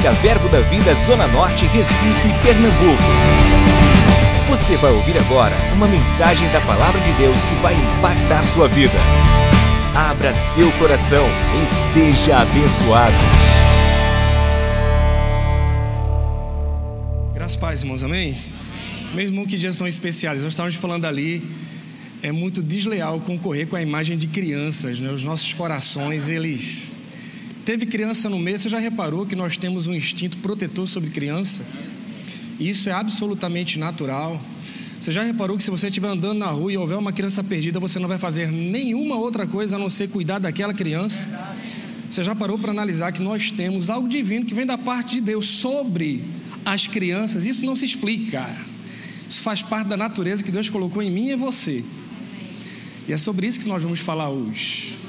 Música Verbo da Vida Zona Norte, Recife, Pernambuco. Você vai ouvir agora uma mensagem da Palavra de Deus que vai impactar sua vida. Abra seu coração e seja abençoado. Graças a paz, irmãos, amém? Mesmo que dias tão especiais, nós estávamos falando ali, é muito desleal concorrer com a imagem de crianças, né? Os nossos corações, eles Teve criança no meio, você já reparou que nós temos um instinto protetor sobre criança? Isso é absolutamente natural. Você já reparou que se você estiver andando na rua e houver uma criança perdida, você não vai fazer nenhuma outra coisa a não ser cuidar daquela criança? Você já parou para analisar que nós temos algo divino que vem da parte de Deus sobre as crianças? Isso não se explica. Isso faz parte da natureza que Deus colocou em mim e em você. E é sobre isso que nós vamos falar hoje.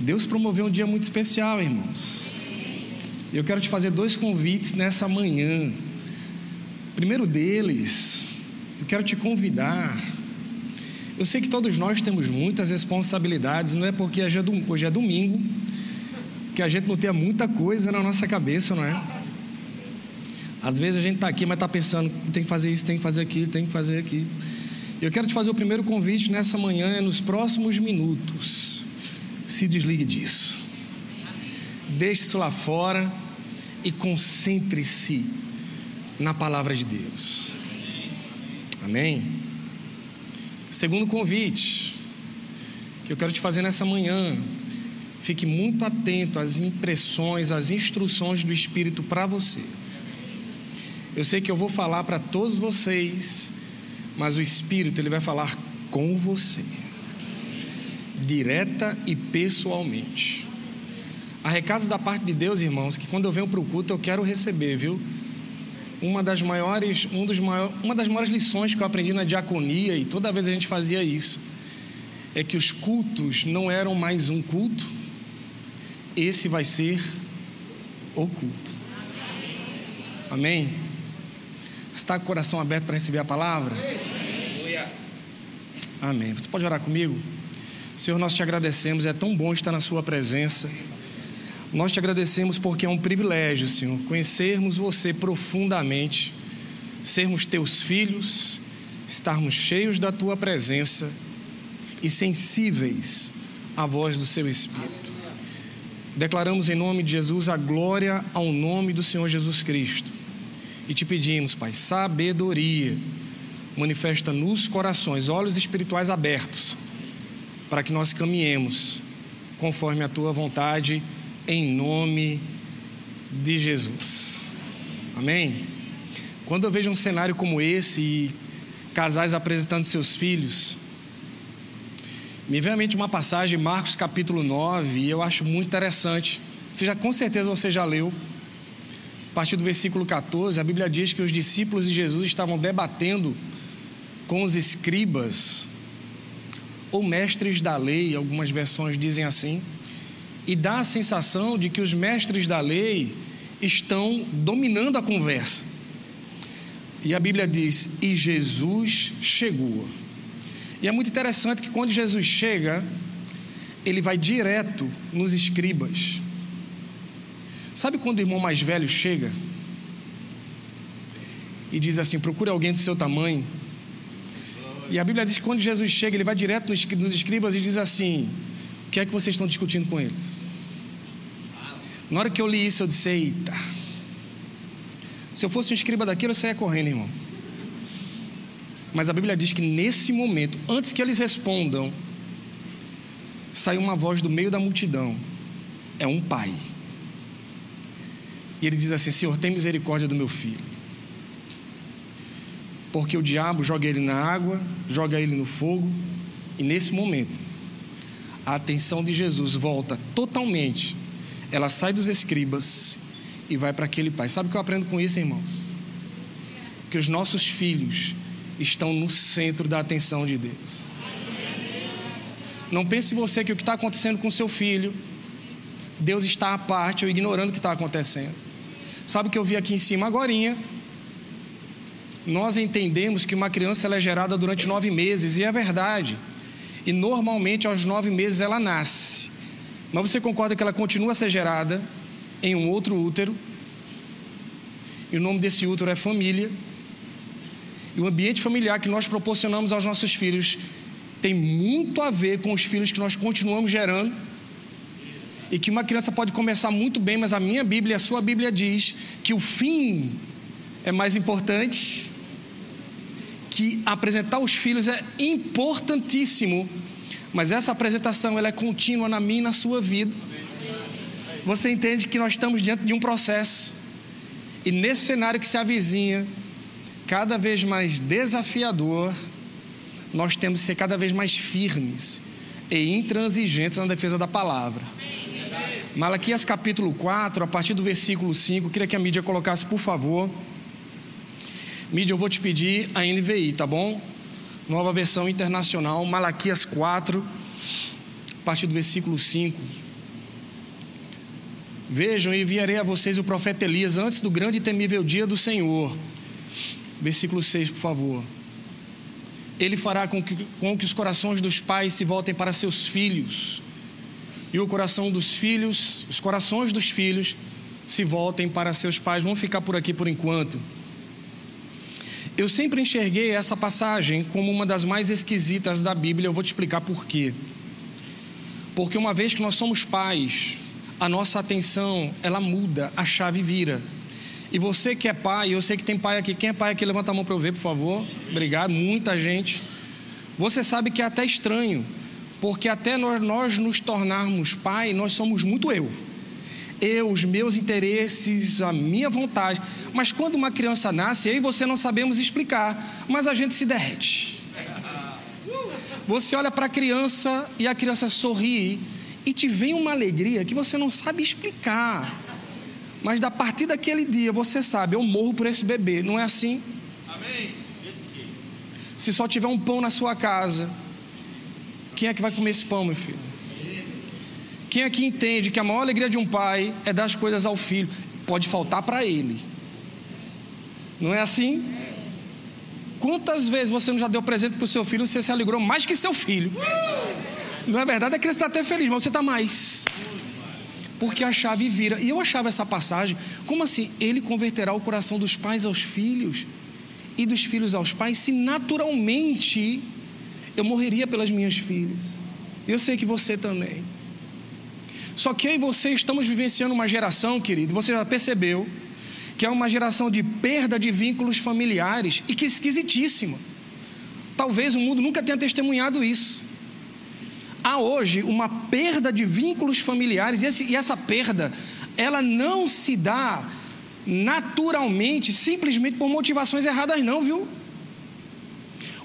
Deus promoveu um dia muito especial, irmãos. Eu quero te fazer dois convites nessa manhã. primeiro deles, eu quero te convidar. Eu sei que todos nós temos muitas responsabilidades, não é porque hoje é domingo que a gente não tenha muita coisa na nossa cabeça, não é? Às vezes a gente está aqui, mas está pensando, tem que fazer isso, tem que fazer aquilo, tem que fazer aquilo. Eu quero te fazer o primeiro convite nessa manhã, é nos próximos minutos se desligue disso. Deixe isso lá fora e concentre-se na palavra de Deus. Amém? Segundo convite que eu quero te fazer nessa manhã, fique muito atento às impressões, às instruções do Espírito para você. Eu sei que eu vou falar para todos vocês, mas o Espírito ele vai falar com você direta e pessoalmente. Há recados da parte de Deus, irmãos, que quando eu venho para o culto eu quero receber, viu? Uma das maiores, um dos maiores, uma das maiores lições que eu aprendi na diaconia e toda vez a gente fazia isso é que os cultos não eram mais um culto, esse vai ser o culto. Amém? Está com o coração aberto para receber a palavra? Amém. Você pode orar comigo? Senhor, nós te agradecemos, é tão bom estar na Sua presença. Nós te agradecemos porque é um privilégio, Senhor, conhecermos você profundamente, sermos teus filhos, estarmos cheios da tua presença e sensíveis à voz do seu Espírito. Declaramos em nome de Jesus a glória ao nome do Senhor Jesus Cristo e te pedimos, Pai, sabedoria, manifesta nos corações, olhos espirituais abertos para que nós caminhemos conforme a tua vontade, em nome de Jesus. Amém? Quando eu vejo um cenário como esse e casais apresentando seus filhos, me vem à mente uma passagem, Marcos capítulo 9, e eu acho muito interessante. Você já, com certeza você já leu. A partir do versículo 14, a Bíblia diz que os discípulos de Jesus estavam debatendo com os escribas ou mestres da lei, algumas versões dizem assim, e dá a sensação de que os mestres da lei estão dominando a conversa. E a Bíblia diz: E Jesus chegou. E é muito interessante que quando Jesus chega, ele vai direto nos escribas. Sabe quando o irmão mais velho chega e diz assim: procure alguém do seu tamanho e a Bíblia diz que quando Jesus chega, ele vai direto nos, escribas e diz assim: O que é que vocês estão discutindo com eles? Na hora que eu li isso, eu disse: Eita. Se eu fosse um escriba daquilo, eu saia correndo, irmão. Mas a Bíblia diz que nesse momento, antes que eles respondam, sai uma voz do meio da multidão. É um pai. E ele diz assim: Senhor, tem misericórdia do meu filho porque o diabo joga ele na água, joga ele no fogo, e nesse momento, a atenção de Jesus volta totalmente. Ela sai dos escribas e vai para aquele pai. Sabe o que eu aprendo com isso, irmãos? Que os nossos filhos estão no centro da atenção de Deus. Não pense você que o que está acontecendo com seu filho, Deus está à parte ou ignorando o que está acontecendo. Sabe o que eu vi aqui em cima agora? Nós entendemos que uma criança é gerada durante nove meses, e é verdade. E normalmente aos nove meses ela nasce. Mas você concorda que ela continua a ser gerada em um outro útero. E o nome desse útero é família. E o ambiente familiar que nós proporcionamos aos nossos filhos tem muito a ver com os filhos que nós continuamos gerando. E que uma criança pode começar muito bem, mas a minha Bíblia, a sua Bíblia diz que o fim é mais importante, que apresentar os filhos é importantíssimo, mas essa apresentação ela é contínua na minha e na sua vida. Você entende que nós estamos diante de um processo, e nesse cenário que se avizinha, cada vez mais desafiador, nós temos que ser cada vez mais firmes e intransigentes na defesa da palavra. Malaquias capítulo 4, a partir do versículo 5, queria que a mídia colocasse, por favor. Mídia, eu vou te pedir a NVI, tá bom? Nova versão internacional, Malaquias 4, a partir do versículo 5. Vejam, enviarei a vocês o profeta Elias antes do grande e temível dia do Senhor. Versículo 6, por favor. Ele fará com que, com que os corações dos pais se voltem para seus filhos, e o coração dos filhos, os corações dos filhos, se voltem para seus pais. Vamos ficar por aqui por enquanto. Eu sempre enxerguei essa passagem como uma das mais esquisitas da Bíblia. Eu vou te explicar por quê. Porque uma vez que nós somos pais, a nossa atenção ela muda, a chave vira. E você que é pai, eu sei que tem pai aqui. Quem é pai aqui, levanta a mão para eu ver, por favor. Obrigado, muita gente. Você sabe que é até estranho, porque até nós, nós nos tornarmos pai, nós somos muito eu. Eu, os meus interesses, a minha vontade. Mas quando uma criança nasce, eu e você não sabemos explicar, mas a gente se derrete. Você olha para a criança e a criança sorri e te vem uma alegria que você não sabe explicar. Mas da partir daquele dia você sabe, eu morro por esse bebê, não é assim? Amém. Se só tiver um pão na sua casa, quem é que vai comer esse pão, meu filho? Quem que entende que a maior alegria de um pai é dar as coisas ao filho? Pode faltar para ele. Não é assim? Quantas vezes você não já deu presente para o seu filho e você se alegrou mais que seu filho? Não é verdade? A criança está até feliz, mas você está mais porque a chave vira. E eu achava essa passagem, como assim? Ele converterá o coração dos pais aos filhos e dos filhos aos pais, se naturalmente eu morreria pelas minhas filhas. Eu sei que você também. Só que eu e você estamos vivenciando uma geração, querido, você já percebeu, que é uma geração de perda de vínculos familiares e que esquisitíssima. Talvez o mundo nunca tenha testemunhado isso há hoje uma perda de vínculos familiares, e, esse, e essa perda, ela não se dá naturalmente, simplesmente por motivações erradas, não, viu?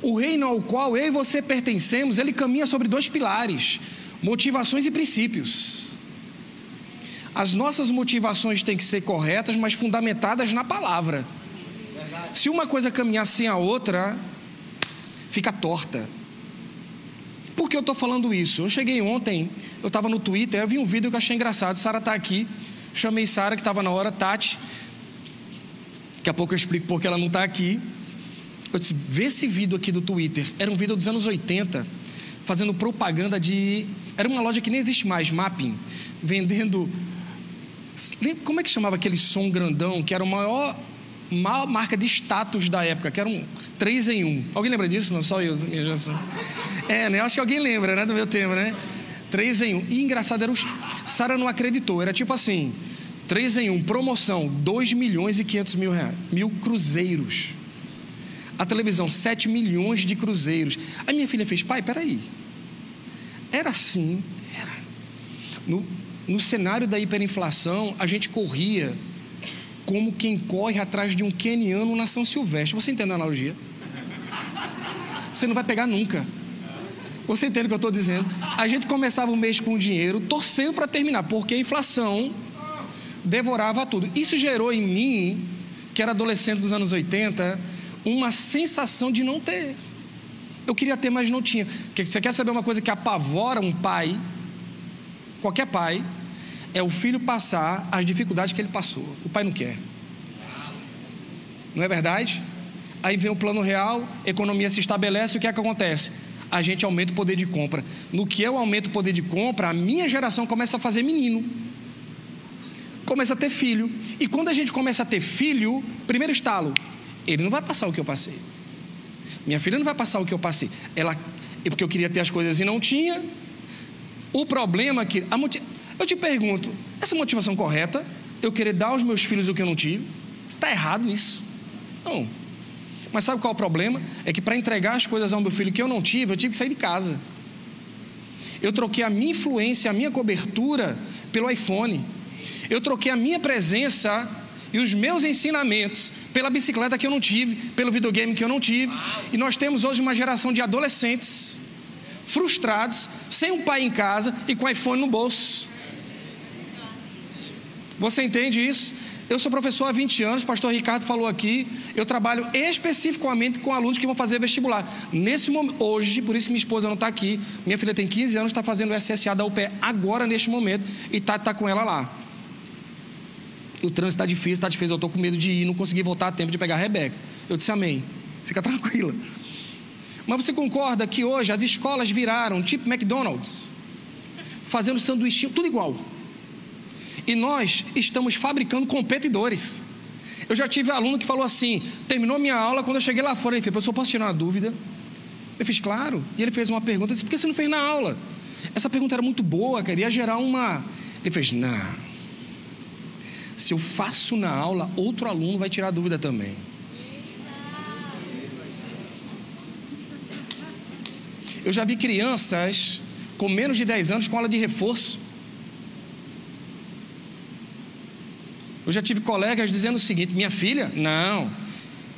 O reino ao qual eu e você pertencemos, ele caminha sobre dois pilares: motivações e princípios. As nossas motivações têm que ser corretas, mas fundamentadas na palavra. Se uma coisa caminhar sem a outra, fica torta. Por que eu estou falando isso? Eu cheguei ontem, eu estava no Twitter, eu vi um vídeo que eu achei engraçado. Sara está aqui, chamei Sara, que estava na hora, Tati. Daqui a pouco eu explico porque ela não está aqui. Eu disse: vê esse vídeo aqui do Twitter. Era um vídeo dos anos 80, fazendo propaganda de. Era uma loja que nem existe mais, Mapping, vendendo. Como é que chamava aquele som grandão, que era o maior uma marca de status da época, que era um 3 em 1. Alguém lembra disso? Não só eu, geração. É, né? Acho que alguém lembra, né? Do meu tema, né? 3 em 1. E engraçado, era um... Sara não acreditou. Era tipo assim: 3 em 1, promoção, 2 milhões e 500 mil reais. Mil cruzeiros. A televisão, 7 milhões de cruzeiros. A minha filha fez, pai, peraí. Era assim, era. No, no cenário da hiperinflação, a gente corria como quem corre atrás de um queniano na São Silvestre. Você entende a analogia? Você não vai pegar nunca. Você entende o que eu estou dizendo? A gente começava o mês com dinheiro, torcendo para terminar, porque a inflação devorava tudo. Isso gerou em mim, que era adolescente dos anos 80, uma sensação de não ter. Eu queria ter, mas não tinha. Você quer saber uma coisa que apavora um pai? Qualquer pai, é o filho passar as dificuldades que ele passou. O pai não quer. Não é verdade? Aí vem o plano real, economia se estabelece, o que é que acontece? A gente aumenta o poder de compra. No que eu aumento o poder de compra, a minha geração começa a fazer menino. começa a ter filho. E quando a gente começa a ter filho, primeiro estalo, ele não vai passar o que eu passei. Minha filha não vai passar o que eu passei. Ela, é porque eu queria ter as coisas e não tinha. O problema é que. Eu te pergunto, essa motivação correta, eu querer dar aos meus filhos o que eu não tive, está errado isso? Não. Mas sabe qual é o problema? É que para entregar as coisas ao meu filho que eu não tive, eu tive que sair de casa. Eu troquei a minha influência, a minha cobertura pelo iPhone. Eu troquei a minha presença e os meus ensinamentos pela bicicleta que eu não tive, pelo videogame que eu não tive. E nós temos hoje uma geração de adolescentes frustrados, sem um pai em casa e com iPhone no bolso. Você entende isso? Eu sou professor há 20 anos, o pastor Ricardo falou aqui. Eu trabalho especificamente com alunos que vão fazer vestibular. Nesse momento, hoje, por isso que minha esposa não está aqui, minha filha tem 15 anos, está fazendo o SSA da UPE agora, neste momento, e está tá com ela lá. O trânsito está difícil, está difícil, eu estou com medo de ir, não consegui voltar a tempo de pegar a Rebeca. Eu disse amém, fica tranquila. Mas você concorda que hoje as escolas viraram tipo McDonald's, fazendo sanduíche, tudo igual. E nós estamos fabricando competidores. Eu já tive aluno que falou assim: terminou minha aula, quando eu cheguei lá fora, ele falou, professor, posso tirar uma dúvida? Eu fiz, claro. E ele fez uma pergunta, eu disse, por que você não fez na aula? Essa pergunta era muito boa, queria gerar uma. Ele fez, não. Se eu faço na aula, outro aluno vai tirar dúvida também. Eu já vi crianças com menos de 10 anos com aula de reforço. Eu já tive colegas dizendo o seguinte: minha filha, não.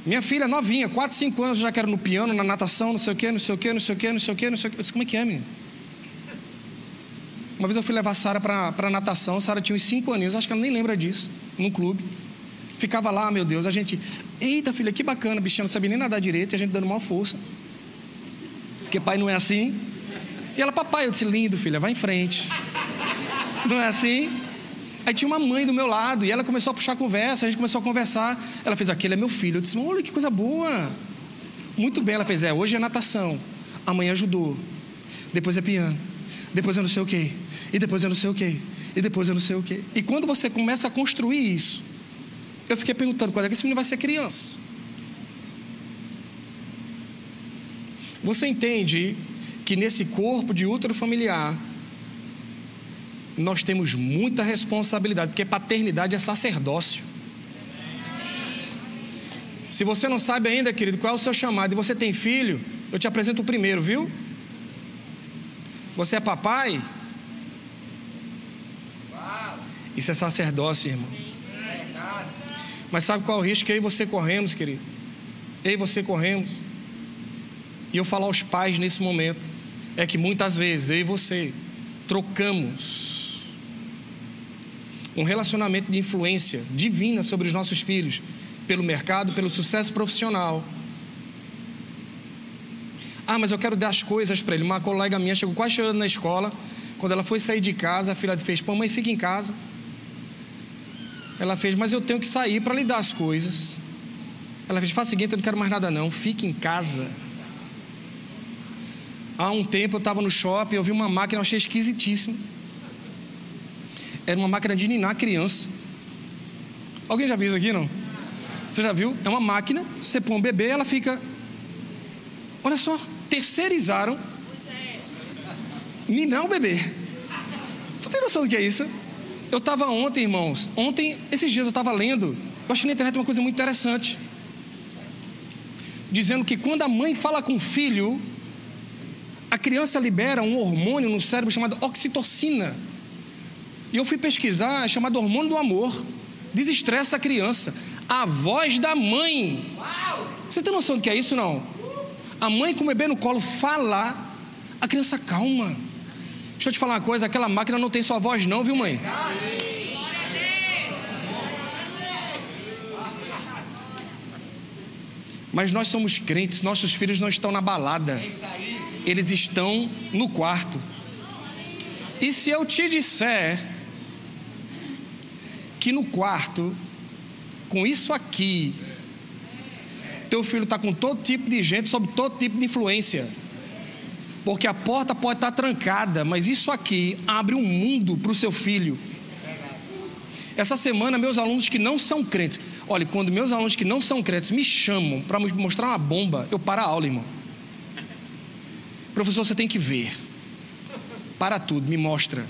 Minha filha novinha, 4, 5 anos, já quero no piano, na natação, não sei o quê, não sei o quê, não sei o quê, não sei o quê, não sei o quê. Eu disse, como é que é, menino? Uma vez eu fui levar a Sara para natação, Sara tinha uns 5 aninhos, acho que ela nem lembra disso, num clube. Ficava lá, meu Deus, a gente, eita filha, que bacana, bichinha não sabia nem nadar direito, e a gente dando uma força. Porque pai não é assim. E ela, papai, eu disse, lindo, filha, vai em frente. Não é assim? Aí tinha uma mãe do meu lado e ela começou a puxar a conversa, a gente começou a conversar. Ela fez, aquele é meu filho. Eu disse, olha que coisa boa. Muito bem, ela fez, é, hoje é natação, amanhã ajudou, depois é piano, depois é não sei o quê, e depois é não sei o quê, e depois é não sei o quê. E quando você começa a construir isso, eu fiquei perguntando, quando é que esse menino vai ser criança? Você entende que nesse corpo de útero familiar, nós temos muita responsabilidade, porque paternidade é sacerdócio. Se você não sabe ainda, querido, qual é o seu chamado e você tem filho, eu te apresento o primeiro, viu? Você é papai? Isso é sacerdócio, irmão. Mas sabe qual é o risco que eu e você corremos, querido? Eu e você corremos. E eu falo aos pais nesse momento, é que muitas vezes eu e você trocamos um relacionamento de influência divina sobre os nossos filhos, pelo mercado, pelo sucesso profissional. Ah, mas eu quero dar as coisas para ele. Uma colega minha chegou quase chegando na escola. Quando ela foi sair de casa, a filha fez: Pô, mãe, fica em casa. Ela fez: Mas eu tenho que sair para lhe dar as coisas. Ela fez: Faz o seguinte, eu não quero mais nada, não. Fique em casa. Há um tempo eu estava no shopping, eu vi uma máquina, eu achei esquisitíssimo era uma máquina de ninar criança. Alguém já viu isso aqui, não? Você já viu? É uma máquina, você põe um bebê, ela fica. Olha só, terceirizaram ninar o bebê. Tu tem noção do que é isso? Eu estava ontem, irmãos, ontem, esses dias eu estava lendo, eu achei na internet uma coisa muito interessante. Dizendo que quando a mãe fala com o filho, a criança libera um hormônio no cérebro chamado oxitocina e eu fui pesquisar, é chamado hormônio do amor. Desestressa a criança. A voz da mãe. Você tem noção do que é isso, não? A mãe com o bebê no colo falar, a criança calma. Deixa eu te falar uma coisa, aquela máquina não tem sua voz não, viu mãe? Mas nós somos crentes, nossos filhos não estão na balada. Eles estão no quarto. E se eu te disser que no quarto, com isso aqui, teu filho está com todo tipo de gente, sob todo tipo de influência. Porque a porta pode estar tá trancada, mas isso aqui abre um mundo para o seu filho. Essa semana, meus alunos que não são crentes, olha, quando meus alunos que não são crentes me chamam para mostrar uma bomba, eu paro a aula, irmão. Professor, você tem que ver. Para tudo, me mostra.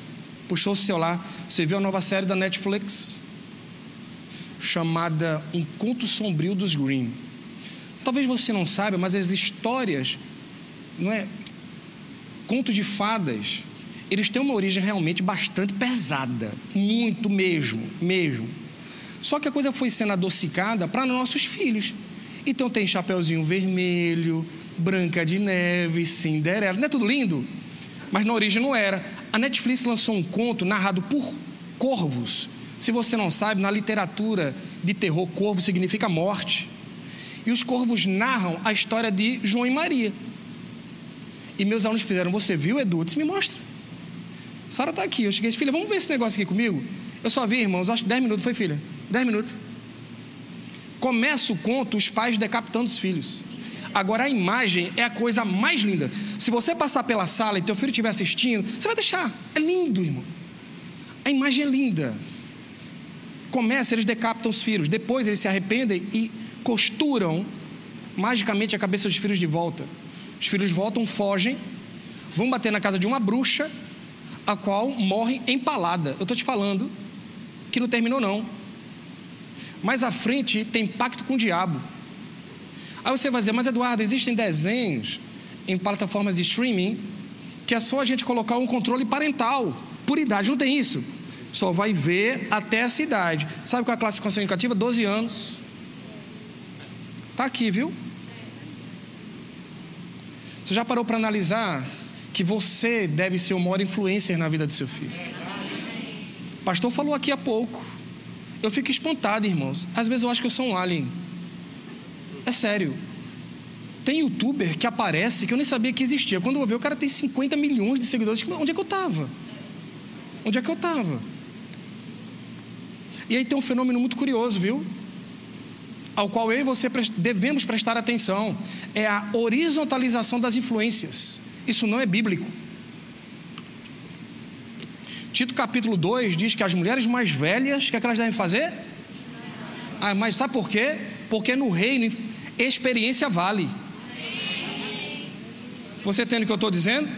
Puxou o celular, você viu a nova série da Netflix? Chamada Um Conto Sombrio dos Green. Talvez você não saiba, mas as histórias, não é? Conto de fadas, eles têm uma origem realmente bastante pesada, muito mesmo, mesmo. Só que a coisa foi sendo adocicada para nossos filhos. Então tem Chapeuzinho Vermelho, Branca de Neve, Cinderela, não é tudo lindo? Mas na origem não era. A Netflix lançou um conto narrado por corvos. Se você não sabe, na literatura de terror, corvo significa morte. E os corvos narram a história de João e Maria. E meus alunos fizeram, você viu, Edu? Disse, me mostra. Sara está aqui. Eu cheguei filha, vamos ver esse negócio aqui comigo? Eu só vi, irmãos, acho que 10 minutos, foi filha? 10 minutos. Começa o conto, os pais decapitando os filhos. Agora a imagem é a coisa mais linda. Se você passar pela sala e teu filho estiver assistindo, você vai deixar. É lindo, irmão. A imagem é linda. Começa, eles decapitam os filhos. Depois eles se arrependem e costuram magicamente a cabeça dos filhos de volta. Os filhos voltam, fogem, vão bater na casa de uma bruxa, a qual morre empalada. Eu estou te falando que não terminou, não. Mais à frente tem pacto com o diabo. Aí você vai dizer, mas Eduardo, existem desenhos em plataformas de streaming que é só a gente colocar um controle parental, por idade, não tem isso. Só vai ver até essa idade. Sabe qual é a classificação indicativa? 12 anos. Está aqui, viu? Você já parou para analisar que você deve ser o maior influencer na vida do seu filho? O pastor falou aqui há pouco. Eu fico espantado, irmãos. Às vezes eu acho que eu sou um alien. É sério. Tem youtuber que aparece que eu nem sabia que existia. Quando eu vi, o cara tem 50 milhões de seguidores. Onde é que eu estava? Onde é que eu estava? E aí tem um fenômeno muito curioso, viu? Ao qual eu e você devemos prestar atenção. É a horizontalização das influências. Isso não é bíblico. Tito capítulo 2 diz que as mulheres mais velhas, o que, é que elas devem fazer? Ah, mas sabe por quê? Porque no reino experiência vale. Você entende o que eu estou dizendo?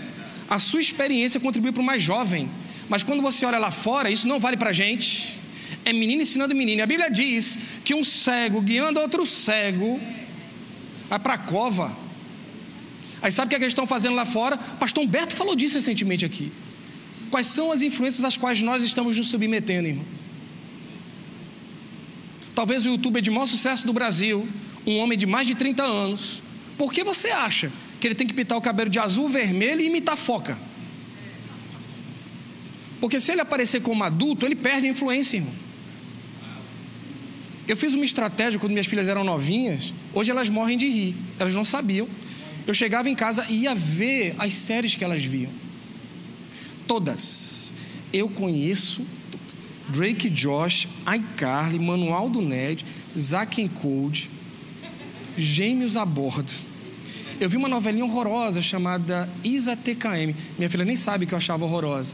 A sua experiência contribui para o mais jovem. Mas quando você olha lá fora, isso não vale para a gente. É menino ensinando menino. A Bíblia diz que um cego guiando outro cego vai para a cova. Aí sabe o que, é que eles estão fazendo lá fora? Pastor Humberto falou disso recentemente aqui. Quais são as influências às quais nós estamos nos submetendo, irmão? Talvez o youtuber de maior sucesso do Brasil, um homem de mais de 30 anos, por que você acha que ele tem que pintar o cabelo de azul, vermelho e imitar foca. Porque se ele aparecer como adulto, ele perde a influência, irmão. Eu fiz uma estratégia quando minhas filhas eram novinhas. Hoje elas morrem de rir. Elas não sabiam. Eu chegava em casa e ia ver as séries que elas viam. Todas. Eu conheço Drake Josh, iCarly, Manual do Ned, Zack and Code, Gêmeos a Bordo. Eu vi uma novelinha horrorosa chamada Isa TKM. Minha filha nem sabe que eu achava horrorosa.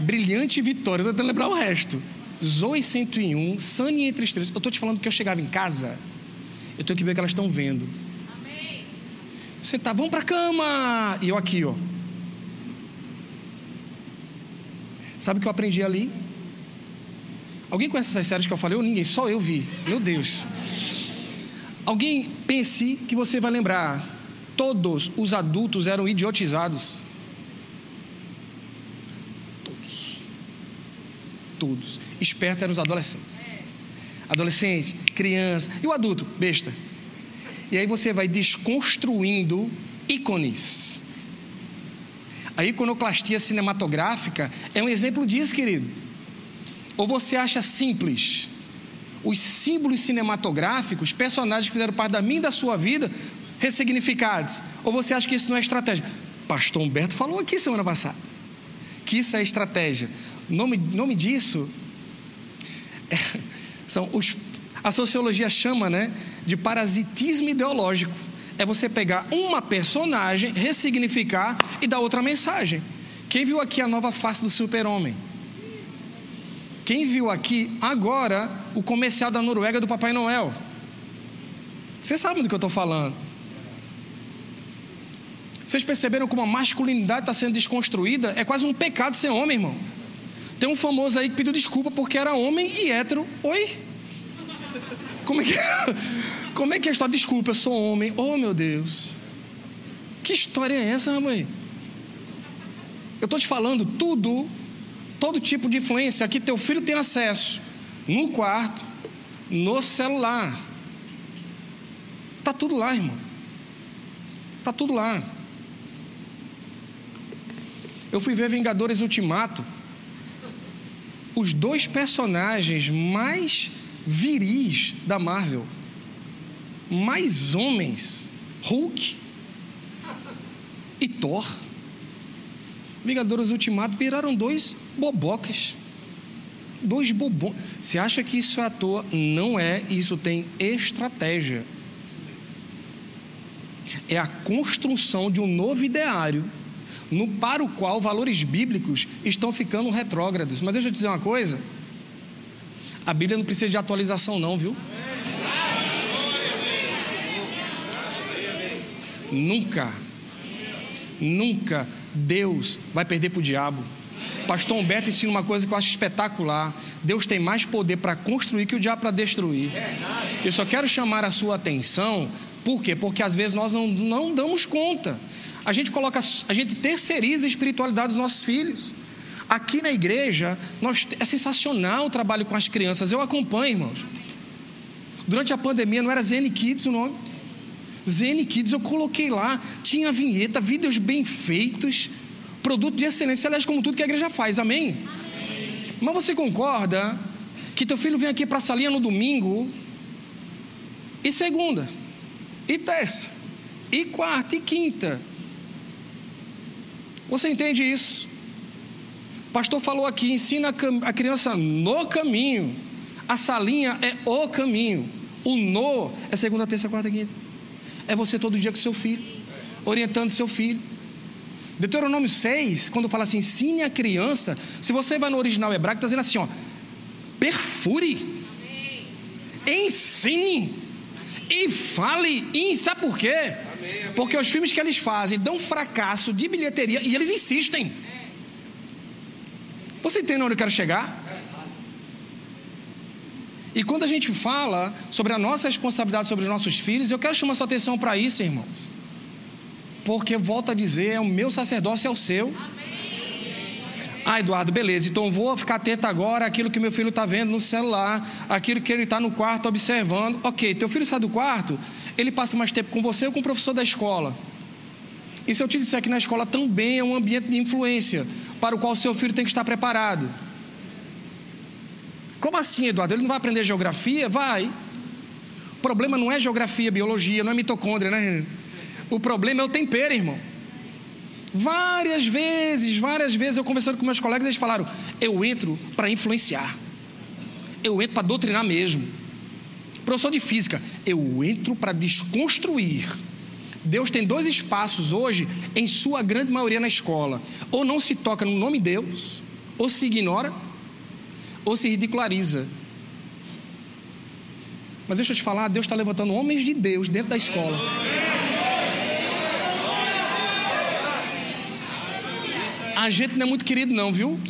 Brilhante Vitória, estou tentando lembrar o resto. Zoe 101, Sunny entre estrelas. Eu estou te falando que eu chegava em casa, eu tenho que ver o que elas estão vendo. Amém. Você tá, vamos para cama! E eu aqui, ó. Sabe o que eu aprendi ali? Alguém conhece essas séries que eu falei? Ou ninguém? Só eu vi. Meu Deus. Alguém pense que você vai lembrar. Todos os adultos eram idiotizados. Todos. Todos. Espertos eram os adolescentes. Adolescente, criança. E o adulto? Besta. E aí você vai desconstruindo ícones. A iconoclastia cinematográfica é um exemplo disso, querido. Ou você acha simples os símbolos cinematográficos, personagens que fizeram parte da minha e da sua vida, ressignificados? Ou você acha que isso não é estratégia? Pastor Humberto falou aqui semana passada que isso é estratégia. O nome, nome disso é, são os, a sociologia chama né, de parasitismo ideológico. É você pegar uma personagem, ressignificar e dar outra mensagem. Quem viu aqui a nova face do super-homem? Quem viu aqui agora o comercial da Noruega do Papai Noel? Vocês sabem do que eu estou falando. Vocês perceberam como a masculinidade está sendo desconstruída? É quase um pecado ser homem, irmão. Tem um famoso aí que pediu desculpa porque era homem e hétero. Oi? Como é que é? Como é que é a história? Desculpa, eu sou homem. Oh, meu Deus. Que história é essa, mãe? Eu estou te falando tudo, todo tipo de influência que teu filho tem acesso no quarto, no celular. Tá tudo lá, irmão. Tá tudo lá. Eu fui ver Vingadores Ultimato. Os dois personagens mais viris da Marvel, mais homens, Hulk e Thor. Vingadores Ultimato viraram dois bobocas. Dois bobões. Você acha que isso é à toa? Não é, isso tem estratégia. É a construção de um novo ideário no, para o qual valores bíblicos estão ficando retrógrados. Mas deixa eu te dizer uma coisa: a Bíblia não precisa de atualização, não, viu? Nunca, nunca Deus vai perder para o diabo. Pastor Humberto ensina uma coisa que eu acho espetacular. Deus tem mais poder para construir que o diabo para destruir. Eu só quero chamar a sua atenção, por quê? Porque às vezes nós não, não damos conta a gente coloca, a gente terceiriza a espiritualidade dos nossos filhos. Aqui na igreja, nós, é sensacional o trabalho com as crianças. Eu acompanho, irmãos. Durante a pandemia, não era Zen Kids o nome? Zen Kids, eu coloquei lá, tinha vinheta, vídeos bem feitos, produto de excelência, aliás, como tudo que a igreja faz, amém? amém. Mas você concorda que teu filho vem aqui para a salinha no domingo, e segunda, e terça, e quarta, e quinta, você entende isso? O pastor falou aqui: ensina a criança no caminho. A salinha é o caminho. O no é segunda, terça, quarta, quinta. É você todo dia com seu filho, orientando seu filho. Deuteronômio 6, quando fala assim, ensine a criança, se você vai no original hebraico, está dizendo assim, ó, perfure, ensine e fale, e sabe por quê? Porque os filmes que eles fazem dão fracasso de bilheteria e eles insistem. Você entende onde eu quero chegar? E quando a gente fala sobre a nossa responsabilidade sobre os nossos filhos, eu quero chamar sua atenção para isso, irmãos. Porque, volto a dizer, o meu sacerdócio é o seu. Ah, Eduardo, beleza, então vou ficar atento agora àquilo que meu filho está vendo no celular, aquilo que ele está no quarto observando. Ok, teu filho sai do quarto, ele passa mais tempo com você ou com o professor da escola. E se eu te disser que na escola também é um ambiente de influência para o qual seu filho tem que estar preparado? Como assim, Eduardo? Ele não vai aprender geografia? Vai. O problema não é geografia, biologia, não é mitocôndria, né? O problema é o tempero, irmão. Várias vezes, várias vezes eu conversando com meus colegas, eles falaram: eu entro para influenciar, eu entro para doutrinar mesmo. Professor de física, eu entro para desconstruir. Deus tem dois espaços hoje, em sua grande maioria na escola. Ou não se toca no nome de Deus, ou se ignora, ou se ridiculariza. Mas deixa eu te falar, Deus está levantando homens de Deus dentro da escola. A gente não é muito querido, não, viu?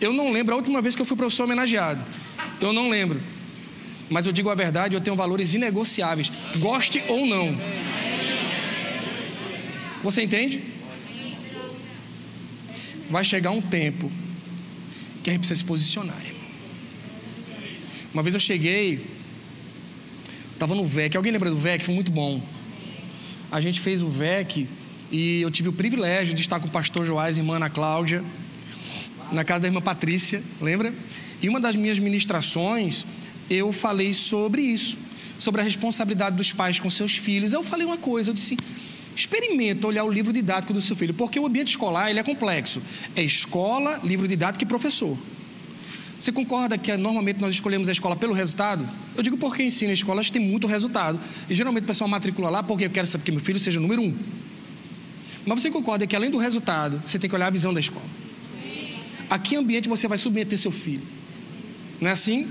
Eu não lembro a última vez que eu fui professor homenageado. Eu não lembro. Mas eu digo a verdade, eu tenho valores inegociáveis, goste ou não. Você entende? Vai chegar um tempo que a gente precisa se posicionar. Uma vez eu cheguei, estava no VEC. Alguém lembra do VEC? Foi muito bom. A gente fez o VEC e eu tive o privilégio de estar com o pastor Joás e irmã Ana Cláudia, na casa da irmã Patrícia, lembra? E uma das minhas ministrações eu falei sobre isso, sobre a responsabilidade dos pais com seus filhos. Eu falei uma coisa, eu disse: experimenta olhar o livro didático do seu filho, porque o ambiente escolar ele é complexo. É escola, livro didático e professor. Você concorda que normalmente nós escolhemos a escola pelo resultado? Eu digo porque ensino escolas tem muito resultado. E geralmente o pessoal matricula lá porque eu quero saber que meu filho seja o número um. Mas você concorda que além do resultado, você tem que olhar a visão da escola? a que ambiente você vai submeter seu filho. Não é assim?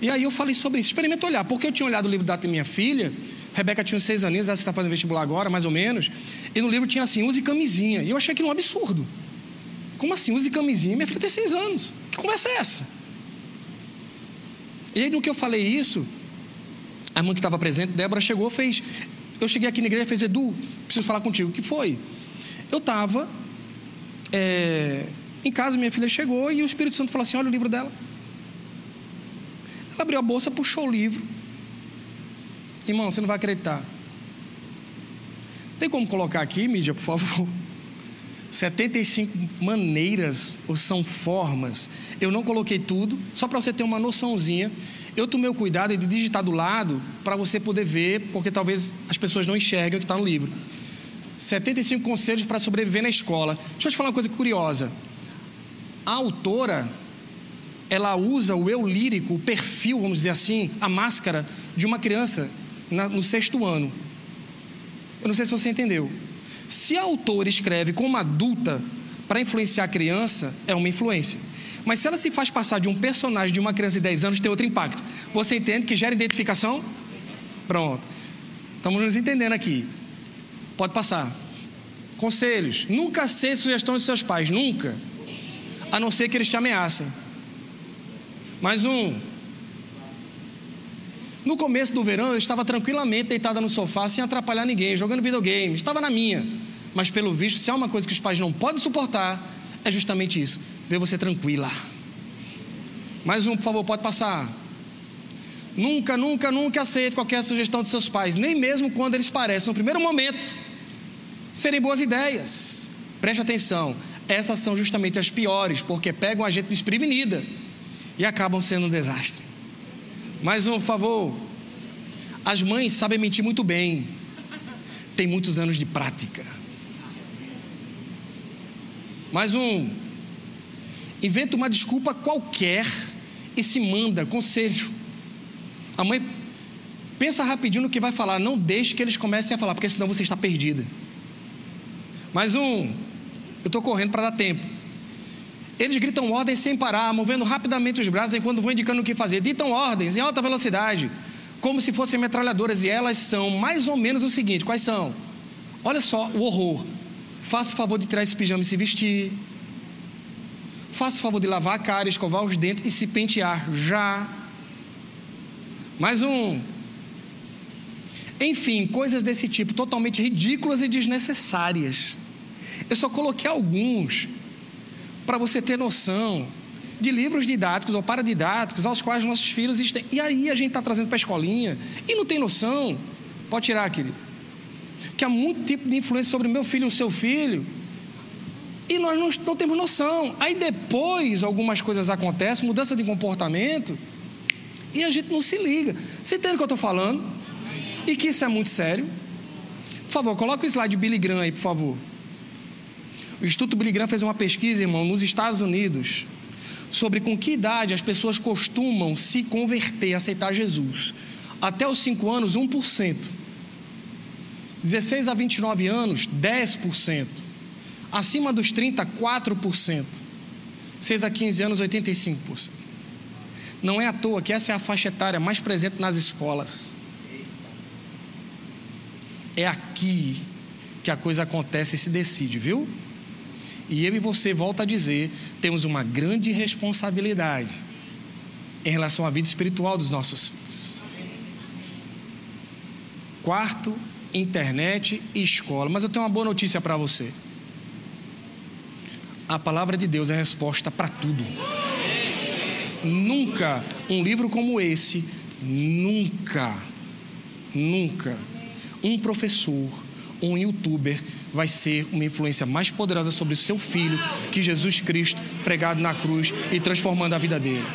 E aí eu falei sobre isso. Experimenta olhar, porque eu tinha olhado o livro da minha filha, Rebeca tinha uns seis aninhos, ela está fazendo vestibular agora, mais ou menos, e no livro tinha assim, use camisinha. E eu achei aquilo um absurdo. Como assim, use camisinha? Minha filha tem seis anos. Que conversa é essa? E aí, no que eu falei isso, a mãe que estava presente, Débora, chegou, fez. Eu cheguei aqui na igreja e fez, Edu, preciso falar contigo. O que foi? Eu estava é, em casa, minha filha chegou e o Espírito Santo falou assim: olha o livro dela. Ela abriu a bolsa, puxou o livro. Irmão, você não vai acreditar. Tem como colocar aqui, mídia, por favor? 75 maneiras ou são formas. Eu não coloquei tudo, só para você ter uma noçãozinha. Eu tomei o cuidado de digitar do lado para você poder ver, porque talvez as pessoas não enxerguem o que está no livro. 75 conselhos para sobreviver na escola. Deixa eu te falar uma coisa curiosa. A autora, ela usa o eu lírico, o perfil, vamos dizer assim, a máscara de uma criança no sexto ano. Eu não sei se você entendeu. Se a autora escreve como adulta para influenciar a criança, é uma influência. Mas se ela se faz passar de um personagem de uma criança de 10 anos, tem outro impacto. Você entende que gera identificação? Pronto. Estamos nos entendendo aqui. Pode passar. Conselhos. Nunca aceite sugestões dos seus pais. Nunca. A não ser que eles te ameacem. Mais um. No começo do verão, eu estava tranquilamente deitada no sofá, sem atrapalhar ninguém, jogando videogame. Estava na minha. Mas, pelo visto, se há uma coisa que os pais não podem suportar, é justamente isso: ver você tranquila. Mais um, por favor, pode passar. Nunca, nunca, nunca aceite qualquer sugestão de seus pais, nem mesmo quando eles parecem, no primeiro momento, serem boas ideias. Preste atenção, essas são justamente as piores, porque pegam a gente desprevenida e acabam sendo um desastre. Mais um, por favor. As mães sabem mentir muito bem. Tem muitos anos de prática. Mais um. Inventa uma desculpa qualquer e se manda conselho. A mãe pensa rapidinho no que vai falar. Não deixe que eles comecem a falar, porque senão você está perdida. Mais um. Eu estou correndo para dar tempo. Eles gritam ordens sem parar, movendo rapidamente os braços enquanto vão indicando o que fazer. Ditam ordens em alta velocidade, como se fossem metralhadoras, e elas são mais ou menos o seguinte: quais são? Olha só o horror. Faça o favor de tirar esse pijama e se vestir. Faça o favor de lavar a cara, escovar os dentes e se pentear já. Mais um. Enfim, coisas desse tipo, totalmente ridículas e desnecessárias. Eu só coloquei alguns para você ter noção de livros didáticos ou paradidáticos aos quais nossos filhos estão. E aí a gente está trazendo para a escolinha e não tem noção. Pode tirar, querido. Que há muito tipo de influência sobre meu filho e o seu filho. E nós não, não temos noção. Aí depois algumas coisas acontecem, mudança de comportamento, e a gente não se liga. Você entende o que eu estou falando? E que isso é muito sério? Por favor, coloca o slide Billy Graham aí, por favor. O Instituto Billy Graham fez uma pesquisa, irmão, nos Estados Unidos, sobre com que idade as pessoas costumam se converter, aceitar Jesus. Até os 5 anos, 1%. 16 a 29 anos, 10%. Acima dos 30, 4%. 6 a 15 anos, 85%. Não é à toa que essa é a faixa etária mais presente nas escolas. É aqui que a coisa acontece e se decide, viu? E eu e você, volta a dizer, temos uma grande responsabilidade em relação à vida espiritual dos nossos filhos. Quarto, internet e escola. Mas eu tenho uma boa notícia para você. A palavra de Deus é a resposta para tudo. Nunca um livro como esse, nunca, nunca, um professor, um youtuber vai ser uma influência mais poderosa sobre o seu filho que Jesus Cristo pregado na cruz e transformando a vida dele.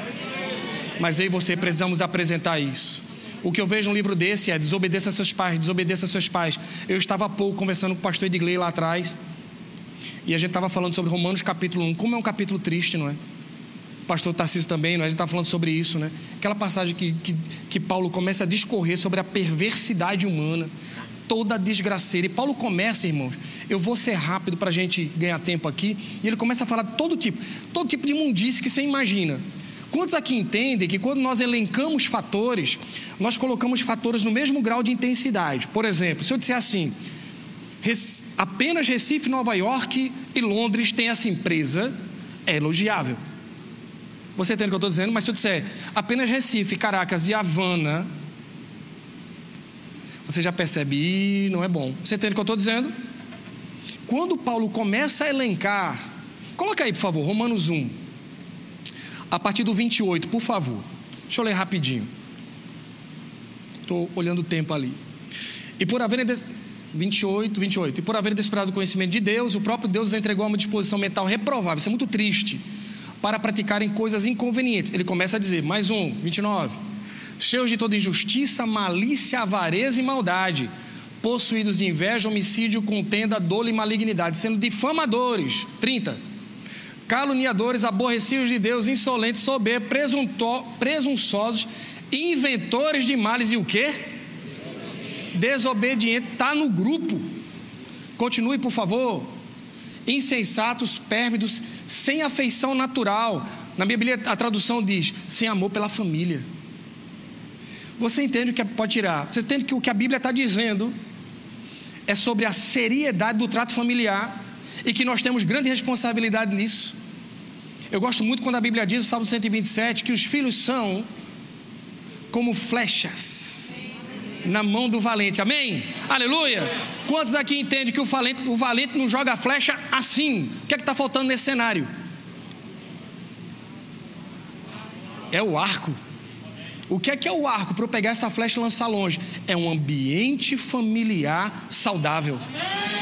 Mas eu e você precisamos apresentar isso. O que eu vejo no livro desse é desobedeça seus pais, desobedeça seus pais. Eu estava há pouco conversando com o pastor Edgley lá atrás. E a gente estava falando sobre Romanos capítulo 1. Como é um capítulo triste, não é? O pastor Tarcísio também, não é? a gente está falando sobre isso, né? Aquela passagem que, que, que Paulo começa a discorrer sobre a perversidade humana, toda a desgraceira. E Paulo começa, irmãos, Eu vou ser rápido para a gente ganhar tempo aqui. E ele começa a falar todo tipo, todo tipo de mundice que você imagina. Quantos aqui entendem que quando nós elencamos fatores, nós colocamos fatores no mesmo grau de intensidade? Por exemplo, se eu disser assim, apenas Recife, Nova York e Londres têm essa empresa, é elogiável. Você entende o que eu estou dizendo? Mas se eu disser apenas Recife, Caracas e Havana, você já percebe, não é bom. Você entende o que eu estou dizendo? Quando Paulo começa a elencar, coloca aí, por favor, Romanos 1, a partir do 28, por favor. Deixa eu ler rapidinho. Estou olhando o tempo ali. E por haver 28, 28. E por haver desesperado o conhecimento de Deus, o próprio Deus os entregou a uma disposição mental reprovável. Isso é muito triste. Para praticarem coisas inconvenientes. Ele começa a dizer, mais um, 29. Cheios de toda injustiça, malícia, avareza e maldade. Possuídos de inveja, homicídio, contenda, dolo e malignidade. Sendo difamadores. 30. Caluniadores, aborrecidos de Deus, insolentes, soberbos, presunçosos, inventores de males e o quê? Desobediente, está no grupo. Continue, por favor. Insensatos, pérvidos, sem afeição natural. Na Bíblia a tradução diz: sem amor pela família. Você entende o que pode tirar? Você entende que o que a Bíblia está dizendo é sobre a seriedade do trato familiar e que nós temos grande responsabilidade nisso. Eu gosto muito quando a Bíblia diz, no Salmo 127, que os filhos são como flechas na mão do valente. Amém? Aleluia! Quantos aqui entendem que o valente, o valente não joga a flecha assim? O que é que está faltando nesse cenário? É o arco. O que é que é o arco para eu pegar essa flecha e lançar longe? É um ambiente familiar saudável,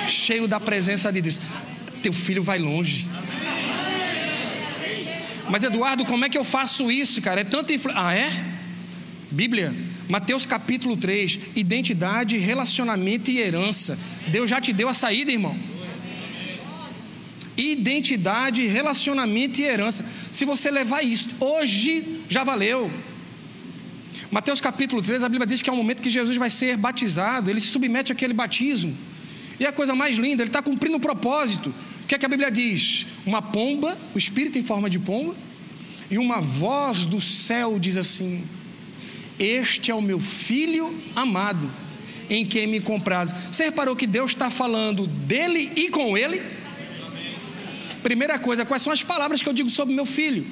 cheio da presença de Deus. Teu filho vai longe. Mas Eduardo, como é que eu faço isso, cara? É tanta influência. Ah, é? Bíblia Mateus capítulo 3, identidade, relacionamento e herança. Deus já te deu a saída, irmão. Identidade, relacionamento e herança. Se você levar isso, hoje já valeu. Mateus capítulo 3, a Bíblia diz que é o momento que Jesus vai ser batizado, ele se submete àquele batismo. E a coisa mais linda, ele está cumprindo o propósito. O que é que a Bíblia diz? Uma pomba, o Espírito em forma de pomba, e uma voz do céu diz assim: este é o meu filho amado, em quem me compraz. Você reparou que Deus está falando dele e com ele? Primeira coisa, quais são as palavras que eu digo sobre meu filho?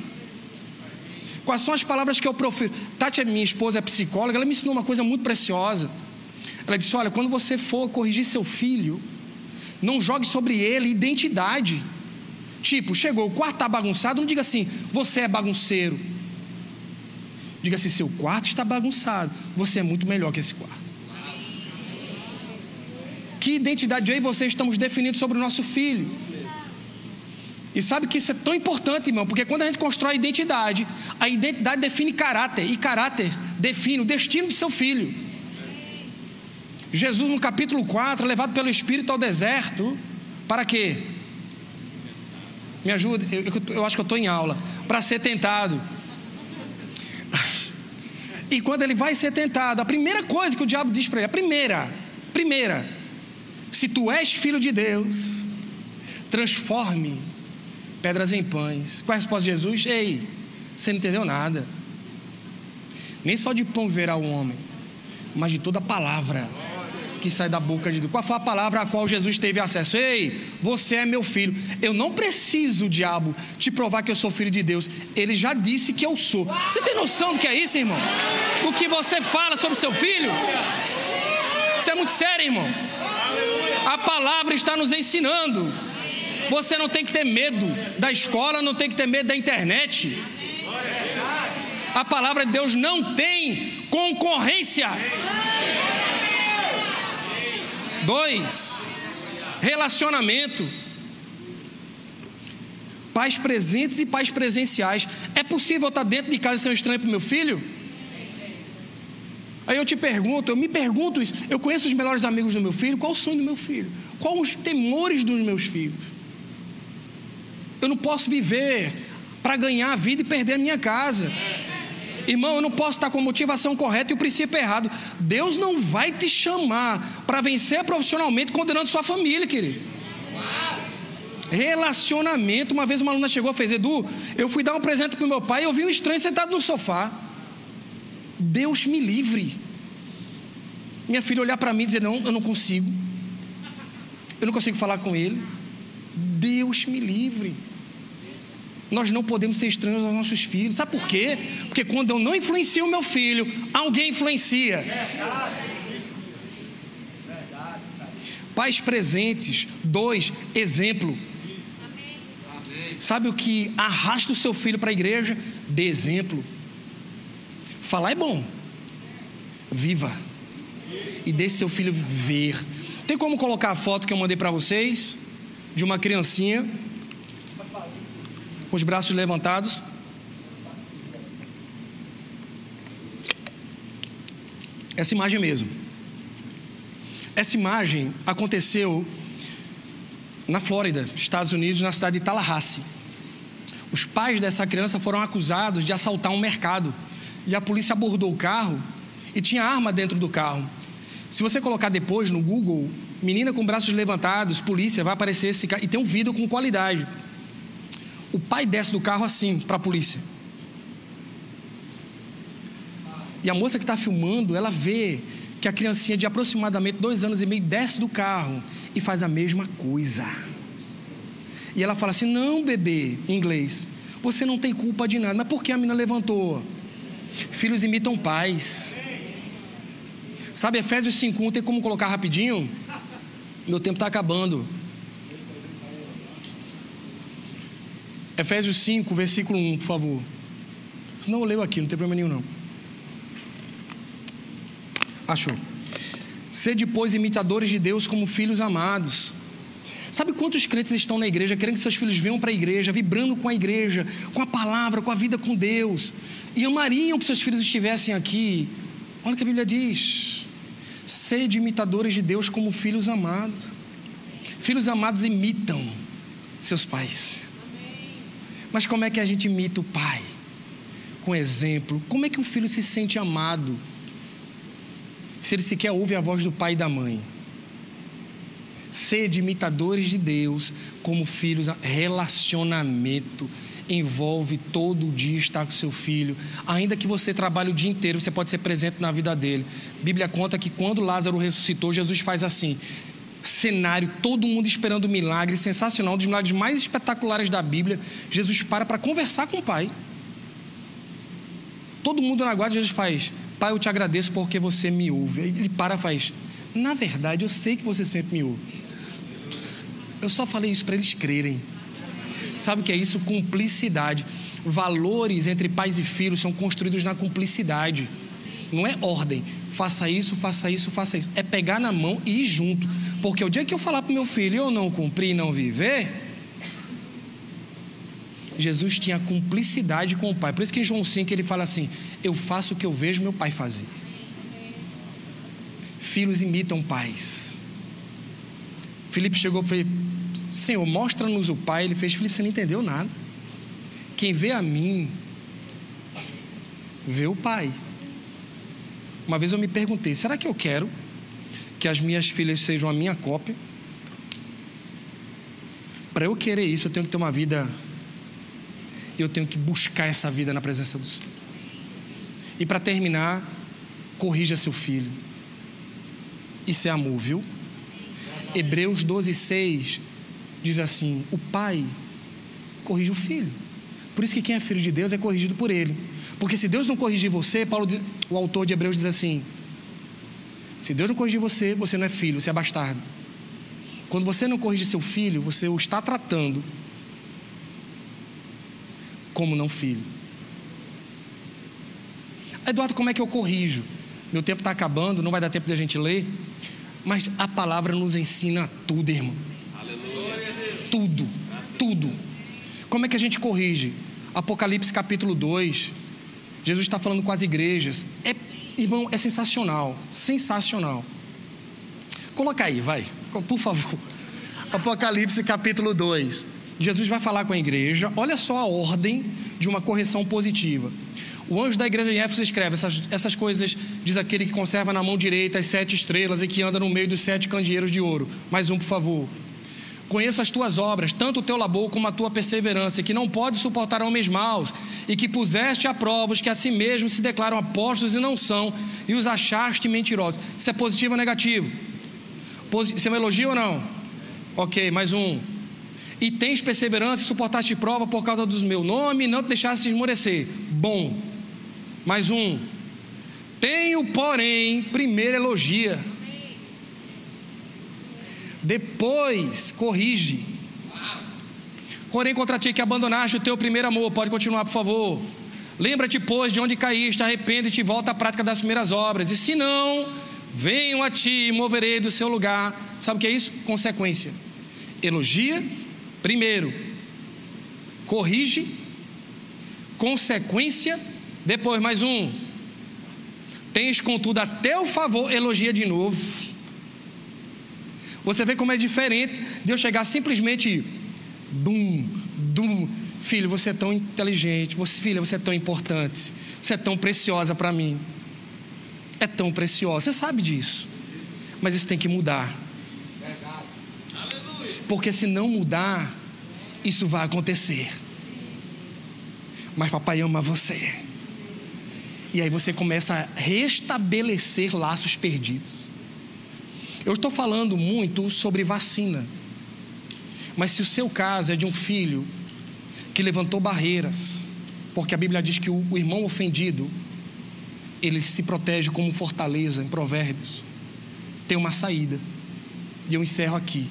Quais são as palavras que eu profiro? Tati, minha esposa, é psicóloga, ela me ensinou uma coisa muito preciosa. Ela disse: Olha, quando você for corrigir seu filho, não jogue sobre ele identidade. Tipo, chegou, o quarto está bagunçado, não diga assim, você é bagunceiro. Diga assim: seu quarto está bagunçado. Você é muito melhor que esse quarto. Que identidade eu e você estamos definindo sobre o nosso filho? E sabe que isso é tão importante, irmão, porque quando a gente constrói identidade, a identidade define caráter, e caráter define o destino do seu filho. Jesus, no capítulo 4, é levado pelo Espírito ao deserto, para quê? Me ajuda, eu, eu acho que eu estou em aula. Para ser tentado. E quando ele vai ser tentado, a primeira coisa que o diabo diz para ele, a primeira, primeira, se tu és filho de Deus, transforme pedras em pães. Qual é a resposta de Jesus? Ei, você não entendeu nada. Nem só de pão verá o homem, mas de toda palavra que sai da boca de Deus. Qual foi a palavra a qual Jesus teve acesso? Ei, você é meu filho. Eu não preciso, diabo, te provar que eu sou filho de Deus. Ele já disse que eu sou. Você tem noção do que é isso, irmão? O que você fala sobre seu filho? Isso é muito sério, irmão. A palavra está nos ensinando. Você não tem que ter medo da escola, não tem que ter medo da internet. A palavra de Deus não tem concorrência. Dois, relacionamento. Pais presentes e pais presenciais. É possível estar dentro de casa e ser um estranho para o meu filho? Aí eu te pergunto, eu me pergunto isso. Eu conheço os melhores amigos do meu filho. Qual o sonho do meu filho? Qual os temores dos meus filhos? Eu não posso viver para ganhar a vida e perder a minha casa. Irmão, eu não posso estar com a motivação correta e o princípio errado. Deus não vai te chamar para vencer profissionalmente condenando sua família, querido. Relacionamento. Uma vez uma aluna chegou e fez: Edu, eu fui dar um presente para meu pai e eu vi um estranho sentado no sofá. Deus me livre. Minha filha olhar para mim e dizer: Não, eu não consigo. Eu não consigo falar com ele. Deus me livre. Nós não podemos ser estranhos aos nossos filhos. Sabe por quê? Porque quando eu não influencio o meu filho, alguém influencia. Pais presentes. Dois, exemplo. Sabe o que arrasta o seu filho para a igreja? Dê exemplo. Falar é bom. Viva. E deixe seu filho ver. Tem como colocar a foto que eu mandei para vocês? De uma criancinha com os braços levantados. Essa imagem mesmo. Essa imagem aconteceu na Flórida, Estados Unidos, na cidade de Tallahassee. Os pais dessa criança foram acusados de assaltar um mercado. E a polícia abordou o carro e tinha arma dentro do carro. Se você colocar depois no Google, menina com braços levantados, polícia, vai aparecer esse carro. E tem um vídeo com qualidade. O pai desce do carro assim para a polícia. E a moça que está filmando, ela vê que a criancinha de aproximadamente dois anos e meio desce do carro e faz a mesma coisa. E ela fala assim: Não, bebê, em inglês, você não tem culpa de nada. Mas por que a menina levantou? Filhos imitam pais. Sabe, Efésios 5,1 tem como colocar rapidinho? Meu tempo está acabando. Efésios 5, versículo 1, por favor. Senão eu leio aqui, não tem problema nenhum não. Achou. Sede, pois, imitadores de Deus como filhos amados. Sabe quantos crentes estão na igreja querendo que seus filhos venham para a igreja, vibrando com a igreja, com a palavra, com a vida com Deus, e amariam que seus filhos estivessem aqui? Olha o que a Bíblia diz: sede imitadores de Deus como filhos amados. Filhos amados imitam seus pais. Mas como é que a gente imita o pai? Com exemplo. Como é que o filho se sente amado? Se ele sequer ouve a voz do pai e da mãe. Sede imitadores de Deus como filhos. Relacionamento envolve todo dia estar com seu filho. Ainda que você trabalhe o dia inteiro, você pode ser presente na vida dele. Bíblia conta que quando Lázaro ressuscitou, Jesus faz assim: cenário, todo mundo esperando o um milagre sensacional, um dos milagres mais espetaculares da Bíblia. Jesus para para conversar com o Pai. Todo mundo na guarda, Jesus faz: Pai, eu te agradeço porque você me ouve. Ele para e faz: Na verdade, eu sei que você sempre me ouve. Eu só falei isso para eles crerem. Sabe o que é isso? Cumplicidade. Valores entre pais e filhos são construídos na cumplicidade. Não é ordem. Faça isso, faça isso, faça isso. É pegar na mão e ir junto. Porque o dia que eu falar para meu filho eu não cumprir e não viver, Jesus tinha cumplicidade com o Pai. Por isso que em João 5 ele fala assim: Eu faço o que eu vejo meu Pai fazer. Filhos imitam pais. Felipe chegou e falou: Senhor, mostra-nos o Pai. Ele fez: Felipe, você não entendeu nada. Quem vê a mim, vê o Pai. Uma vez eu me perguntei: será que eu quero que as minhas filhas sejam a minha cópia. Para eu querer isso, eu tenho que ter uma vida. Eu tenho que buscar essa vida na presença do Senhor. E para terminar, corrija seu filho. Isso é amor, viu? Hebreus 12, 6 diz assim: O pai corrige o filho. Por isso que quem é filho de Deus é corrigido por ele. Porque se Deus não corrigir você, Paulo, o autor de Hebreus diz assim: se Deus não corrigir você, você não é filho, você é bastardo. Quando você não corrige seu filho, você o está tratando como não filho. Eduardo, como é que eu corrijo? Meu tempo está acabando, não vai dar tempo de a gente ler. Mas a palavra nos ensina tudo, irmão. Aleluia. Tudo, tudo. Como é que a gente corrige? Apocalipse capítulo 2. Jesus está falando com as igrejas. É Irmão, é sensacional. Sensacional. Coloca aí, vai, por favor. Apocalipse capítulo 2. Jesus vai falar com a igreja. Olha só a ordem de uma correção positiva. O anjo da igreja de Éfeso escreve essas, essas coisas, diz aquele que conserva na mão direita as sete estrelas e que anda no meio dos sete candeeiros de ouro. Mais um, por favor. Conheço as tuas obras, tanto o teu labor como a tua perseverança, que não pode suportar homens maus, e que puseste a prova os que a si mesmos se declaram apóstolos e não são, e os achaste mentirosos. Isso é positivo ou negativo? Isso é um elogio ou não? Ok, mais um. E tens perseverança e suportaste prova por causa do meu nome, e não te deixaste esmorecer. Bom. Mais um. Tenho, porém, primeiro elogia depois corrige. Porém, contra ti que abandonaste o teu primeiro amor, pode continuar, por favor. Lembra-te, pois, de onde caíste, arrepende-te e volta à prática das primeiras obras. E se não, venham a ti e moverei do seu lugar. Sabe o que é isso? Consequência. Elogia, primeiro. Corrige, consequência, depois mais um. Tens, contudo, a teu favor, elogia de novo você vê como é diferente de eu chegar simplesmente, dum, dum, filho, você é tão inteligente, você, filha, você é tão importante, você é tão preciosa para mim. É tão preciosa, você sabe disso. Mas isso tem que mudar. Porque se não mudar, isso vai acontecer. Mas papai ama você. E aí você começa a restabelecer laços perdidos. Eu estou falando muito sobre vacina. Mas se o seu caso é de um filho que levantou barreiras, porque a Bíblia diz que o, irmão ofendido, ele se protege como fortaleza em Provérbios. Tem uma saída. E eu encerro aqui.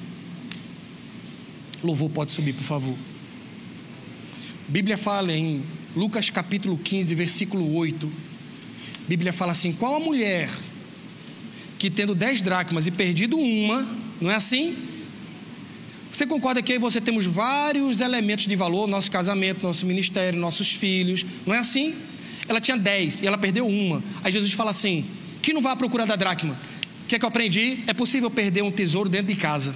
Louvor pode subir, por favor. Bíblia fala em Lucas capítulo 15, versículo 8. A Bíblia fala assim: Qual a mulher que tendo dez dracmas e perdido uma, não é assim? Você concorda que aí você temos vários elementos de valor, nosso casamento, nosso ministério, nossos filhos, não é assim? Ela tinha dez e ela perdeu uma. Aí Jesus fala assim: que não vá à procura da dracma. O que é que eu aprendi? É possível perder um tesouro dentro de casa.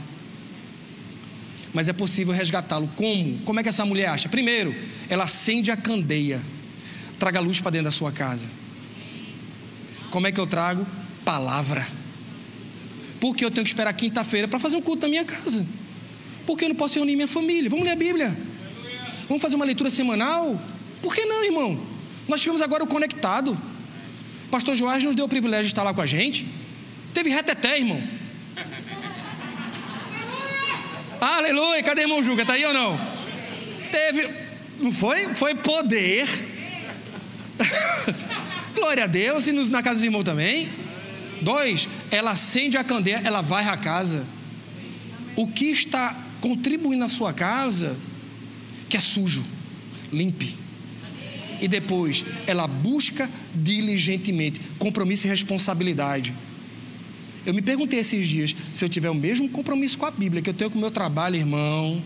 Mas é possível resgatá-lo. Como? Como é que essa mulher acha? Primeiro, ela acende a candeia. Traga luz para dentro da sua casa. Como é que eu trago? palavra. Porque eu tenho que esperar quinta-feira para fazer um culto na minha casa. Porque eu não posso reunir minha família. Vamos ler a Bíblia. Vamos fazer uma leitura semanal? Por que não, irmão? Nós tivemos agora o conectado. O pastor Joás nos deu o privilégio de estar lá com a gente. Teve reteté, irmão. Aleluia! Cadê irmão Juca? Está aí ou não? Teve. Não foi? Foi poder. Glória a Deus. E na casa dos irmãos também. Dois, ela acende a candeia, ela vai à casa. O que está contribuindo na sua casa, que é sujo, limpe. E depois, ela busca diligentemente compromisso e responsabilidade. Eu me perguntei esses dias se eu tiver o mesmo compromisso com a Bíblia que eu tenho com o meu trabalho, irmão.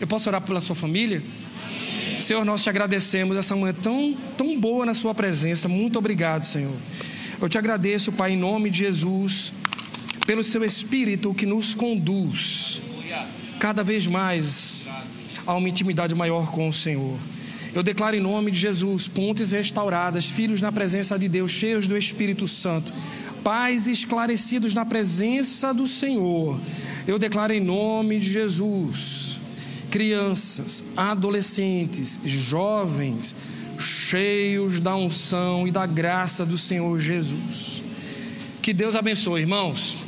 Eu posso orar pela sua família? Senhor, nós te agradecemos essa manhã tão, tão boa na Sua presença. Muito obrigado, Senhor. Eu te agradeço, Pai, em nome de Jesus, pelo Seu Espírito que nos conduz cada vez mais a uma intimidade maior com o Senhor. Eu declaro em nome de Jesus pontes restauradas, filhos na presença de Deus, cheios do Espírito Santo, pais esclarecidos na presença do Senhor. Eu declaro em nome de Jesus crianças, adolescentes, jovens, cheios da unção e da graça do Senhor Jesus. Que Deus abençoe, irmãos.